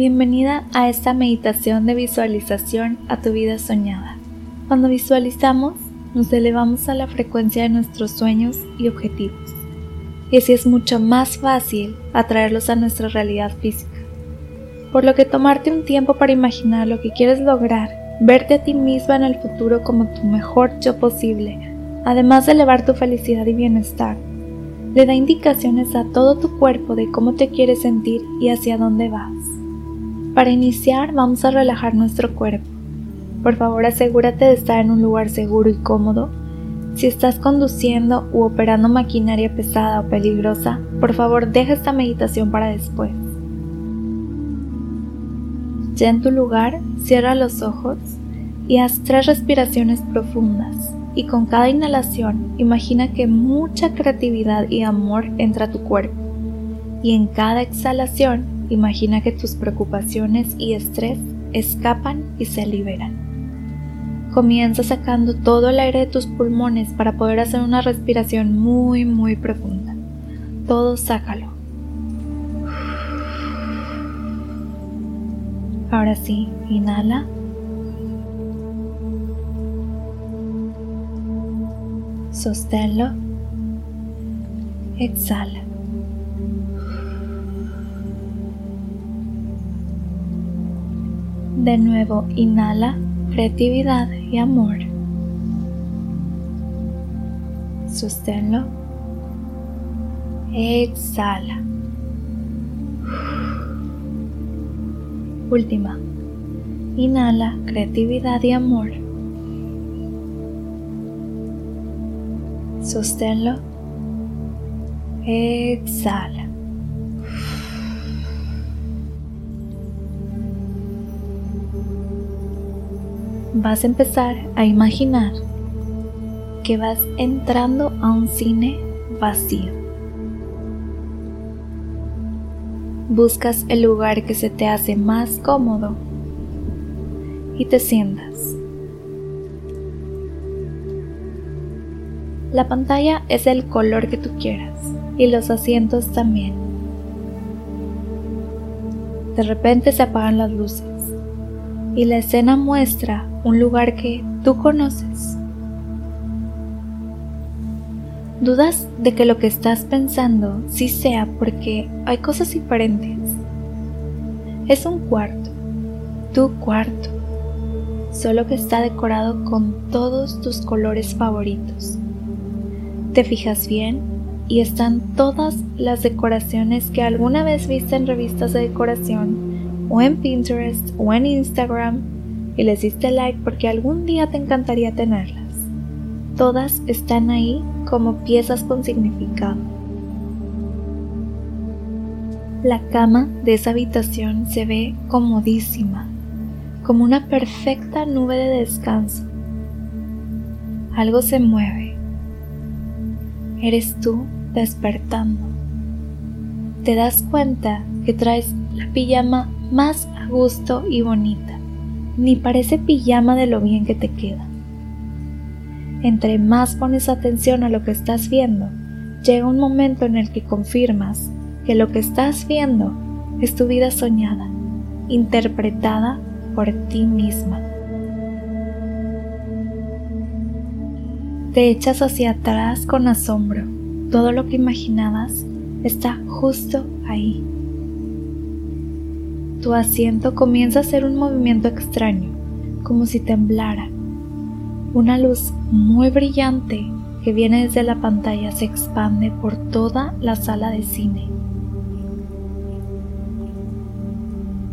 Bienvenida a esta meditación de visualización a tu vida soñada. Cuando visualizamos, nos elevamos a la frecuencia de nuestros sueños y objetivos. Y así es mucho más fácil atraerlos a nuestra realidad física. Por lo que tomarte un tiempo para imaginar lo que quieres lograr, verte a ti misma en el futuro como tu mejor yo posible, además de elevar tu felicidad y bienestar, le da indicaciones a todo tu cuerpo de cómo te quieres sentir y hacia dónde vas. Para iniciar vamos a relajar nuestro cuerpo. Por favor asegúrate de estar en un lugar seguro y cómodo. Si estás conduciendo u operando maquinaria pesada o peligrosa, por favor deja esta meditación para después. Ya en tu lugar, cierra los ojos y haz tres respiraciones profundas y con cada inhalación imagina que mucha creatividad y amor entra a tu cuerpo y en cada exhalación imagina que tus preocupaciones y estrés escapan y se liberan. Comienza sacando todo el aire de tus pulmones para poder hacer una respiración muy muy profunda. Todo sácalo. Ahora sí, inhala. Sosténlo. Exhala. De nuevo, inhala creatividad y amor. Sosténlo. Exhala. Última. Inhala creatividad y amor. Sosténlo. Exhala. Vas a empezar a imaginar que vas entrando a un cine vacío. Buscas el lugar que se te hace más cómodo y te sientas. La pantalla es el color que tú quieras y los asientos también. De repente se apagan las luces y la escena muestra un lugar que tú conoces. Dudas de que lo que estás pensando sí sea porque hay cosas diferentes. Es un cuarto, tu cuarto, solo que está decorado con todos tus colores favoritos te fijas bien y están todas las decoraciones que alguna vez viste en revistas de decoración o en Pinterest o en Instagram y les diste like porque algún día te encantaría tenerlas. Todas están ahí como piezas con significado. La cama de esa habitación se ve comodísima, como una perfecta nube de descanso. Algo se mueve eres tú despertando. Te das cuenta que traes la pijama más a gusto y bonita. Ni parece pijama de lo bien que te queda. Entre más pones atención a lo que estás viendo, llega un momento en el que confirmas que lo que estás viendo es tu vida soñada, interpretada por ti misma. Te echas hacia atrás con asombro. Todo lo que imaginabas está justo ahí. Tu asiento comienza a hacer un movimiento extraño, como si temblara. Una luz muy brillante que viene desde la pantalla se expande por toda la sala de cine.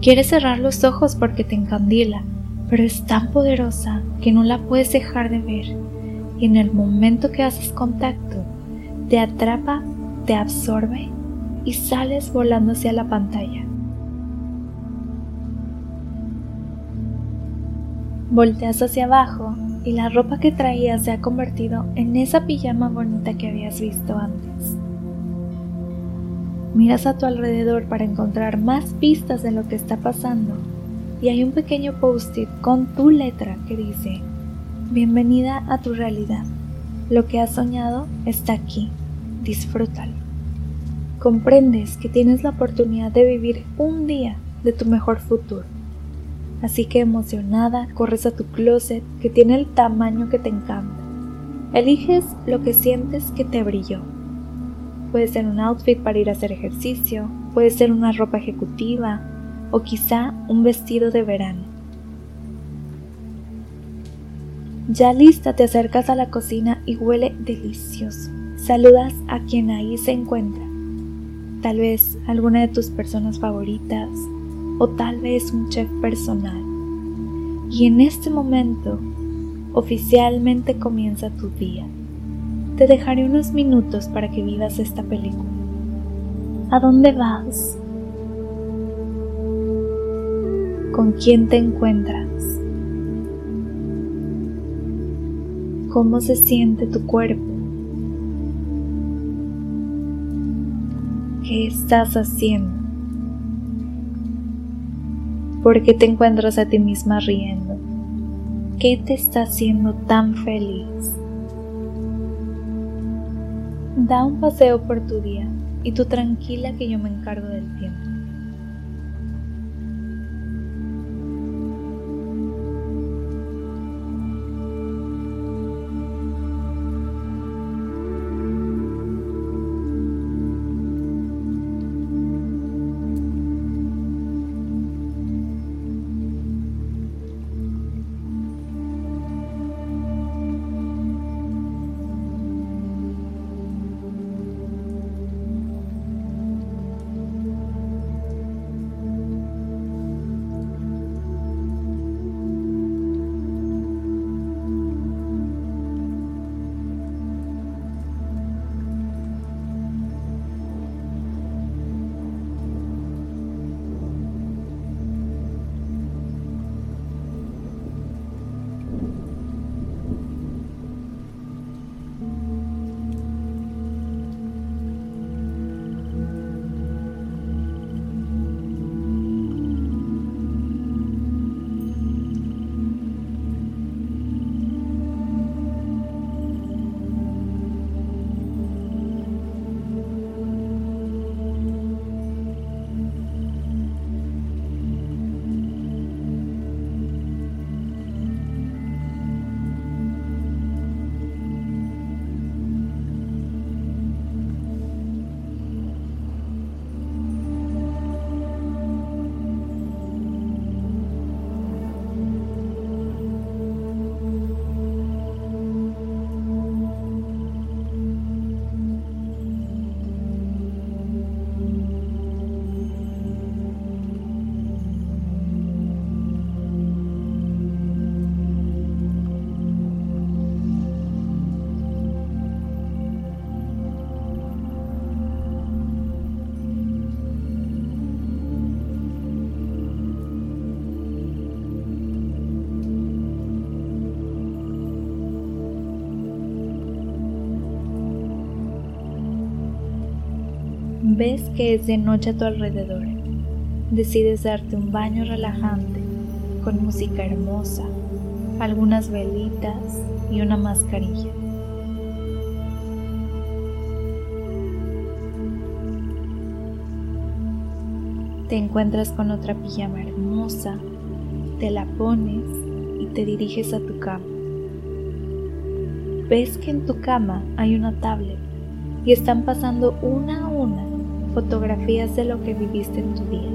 Quieres cerrar los ojos porque te encandila, pero es tan poderosa que no la puedes dejar de ver y en el momento que haces contacto, te atrapa, te absorbe y sales volando hacia la pantalla. Volteas hacia abajo y la ropa que traías se ha convertido en esa pijama bonita que habías visto antes. Miras a tu alrededor para encontrar más pistas de lo que está pasando y hay un pequeño post-it con tu letra que dice Bienvenida a tu realidad. Lo que has soñado está aquí. Disfrútalo. Comprendes que tienes la oportunidad de vivir un día de tu mejor futuro. Así que emocionada, corres a tu closet que tiene el tamaño que te encanta. Eliges lo que sientes que te brilló. Puede ser un outfit para ir a hacer ejercicio, puede ser una ropa ejecutiva o quizá un vestido de verano. Ya lista te acercas a la cocina y huele delicioso. Saludas a quien ahí se encuentra. Tal vez alguna de tus personas favoritas o tal vez un chef personal. Y en este momento oficialmente comienza tu día. Te dejaré unos minutos para que vivas esta película. ¿A dónde vas? ¿Con quién te encuentras? ¿Cómo se siente tu cuerpo? ¿Qué estás haciendo? ¿Por qué te encuentras a ti misma riendo? ¿Qué te está haciendo tan feliz? Da un paseo por tu día y tú tranquila que yo me encargo del tiempo. Ves que es de noche a tu alrededor. Decides darte un baño relajante con música hermosa, algunas velitas y una mascarilla. Te encuentras con otra pijama hermosa, te la pones y te diriges a tu cama. Ves que en tu cama hay una tablet y están pasando una a una fotografías de lo que viviste en tu día.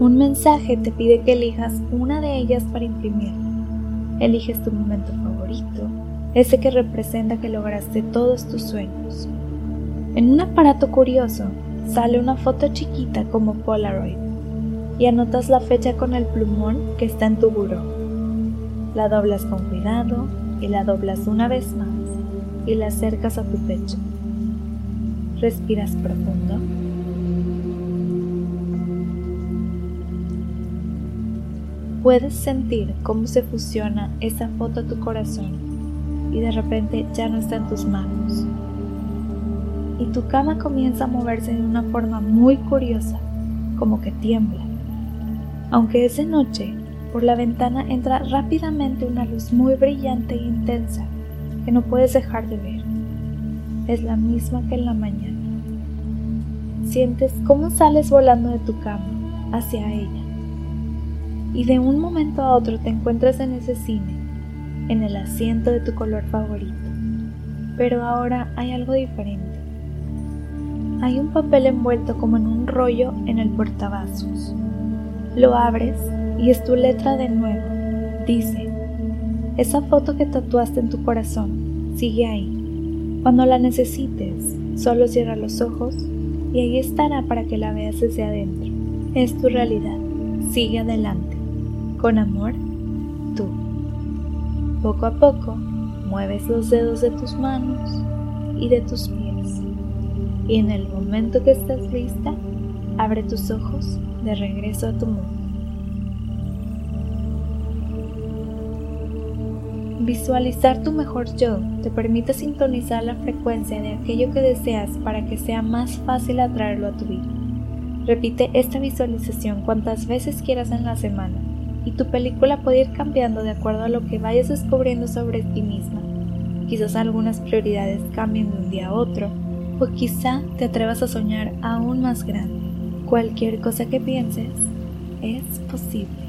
Un mensaje te pide que elijas una de ellas para imprimir. Eliges tu momento favorito, ese que representa que lograste todos tus sueños. En un aparato curioso sale una foto chiquita como Polaroid y anotas la fecha con el plumón que está en tu buró. La doblas con cuidado y la doblas una vez más y la acercas a tu pecho. Respiras profundo. Puedes sentir cómo se fusiona esa foto a tu corazón y de repente ya no está en tus manos. Y tu cama comienza a moverse de una forma muy curiosa, como que tiembla. Aunque es de noche, por la ventana entra rápidamente una luz muy brillante e intensa que no puedes dejar de ver es la misma que en la mañana. sientes cómo sales volando de tu cama hacia ella. Y de un momento a otro te encuentras en ese cine, en el asiento de tu color favorito. Pero ahora hay algo diferente. Hay un papel envuelto como en un rollo en el portavasos. Lo abres y es tu letra de nuevo. Dice, esa foto que tatuaste en tu corazón sigue ahí. Cuando la necesites, solo cierra los ojos y ahí estará para que la veas desde adentro. Es tu realidad. Sigue adelante. Con amor, tú. Poco a poco, mueves los dedos de tus manos y de tus pies. Y en el momento que estés lista, abre tus ojos de regreso a tu mundo. Visualizar tu mejor yo te permite sintonizar la frecuencia de aquello que deseas para que sea más fácil atraerlo a tu vida. Repite esta visualización cuantas veces quieras en la semana y tu película puede ir cambiando de acuerdo a lo que vayas descubriendo sobre ti misma. Quizás algunas prioridades cambien de un día a otro o quizá te atrevas a soñar aún más grande. Cualquier cosa que pienses es posible.